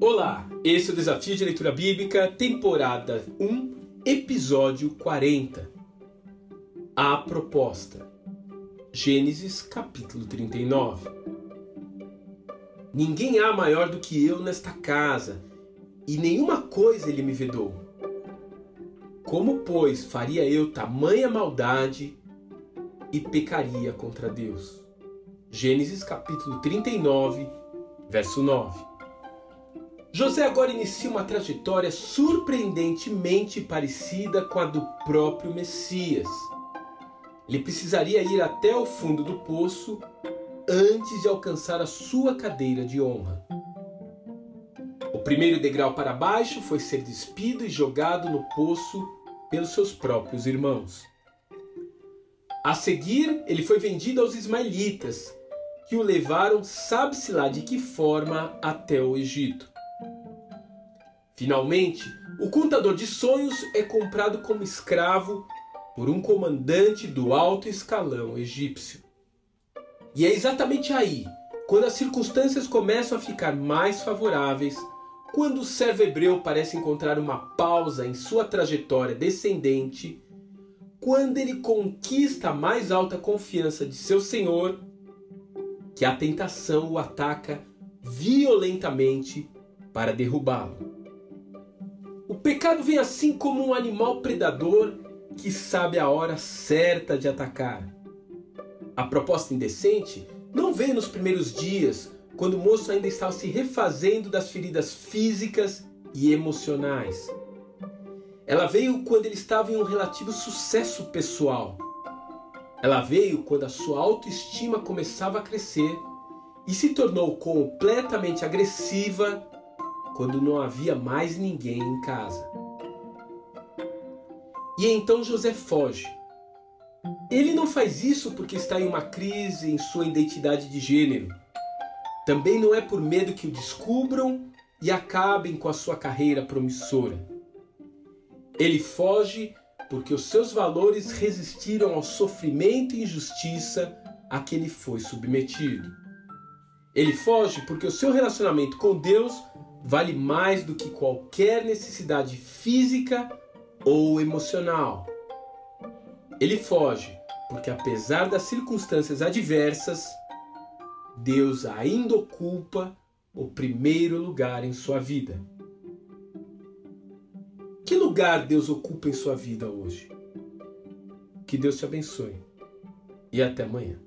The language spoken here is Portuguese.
Olá, esse é o Desafio de Leitura Bíblica, temporada 1, episódio 40. A proposta. Gênesis capítulo 39. Ninguém há maior do que eu nesta casa, e nenhuma coisa ele me vedou. Como, pois, faria eu tamanha maldade e pecaria contra Deus? Gênesis capítulo 39, verso 9. José agora inicia uma trajetória surpreendentemente parecida com a do próprio Messias. Ele precisaria ir até o fundo do poço antes de alcançar a sua cadeira de honra. O primeiro degrau para baixo foi ser despido e jogado no poço pelos seus próprios irmãos. A seguir, ele foi vendido aos ismaelitas, que o levaram, sabe-se lá de que forma, até o Egito. Finalmente, o contador de sonhos é comprado como escravo por um comandante do alto escalão egípcio. E é exatamente aí, quando as circunstâncias começam a ficar mais favoráveis, quando o servo hebreu parece encontrar uma pausa em sua trajetória descendente, quando ele conquista a mais alta confiança de seu senhor, que a tentação o ataca violentamente para derrubá-lo. O pecado vem assim como um animal predador que sabe a hora certa de atacar. A proposta indecente não veio nos primeiros dias, quando o moço ainda estava se refazendo das feridas físicas e emocionais. Ela veio quando ele estava em um relativo sucesso pessoal. Ela veio quando a sua autoestima começava a crescer e se tornou completamente agressiva quando não havia mais ninguém em casa. E então José foge. Ele não faz isso porque está em uma crise em sua identidade de gênero. Também não é por medo que o descubram e acabem com a sua carreira promissora. Ele foge porque os seus valores resistiram ao sofrimento e injustiça a que ele foi submetido. Ele foge porque o seu relacionamento com Deus vale mais do que qualquer necessidade física ou emocional. Ele foge porque, apesar das circunstâncias adversas, Deus ainda ocupa o primeiro lugar em sua vida. Que lugar Deus ocupa em sua vida hoje? Que Deus te abençoe e até amanhã.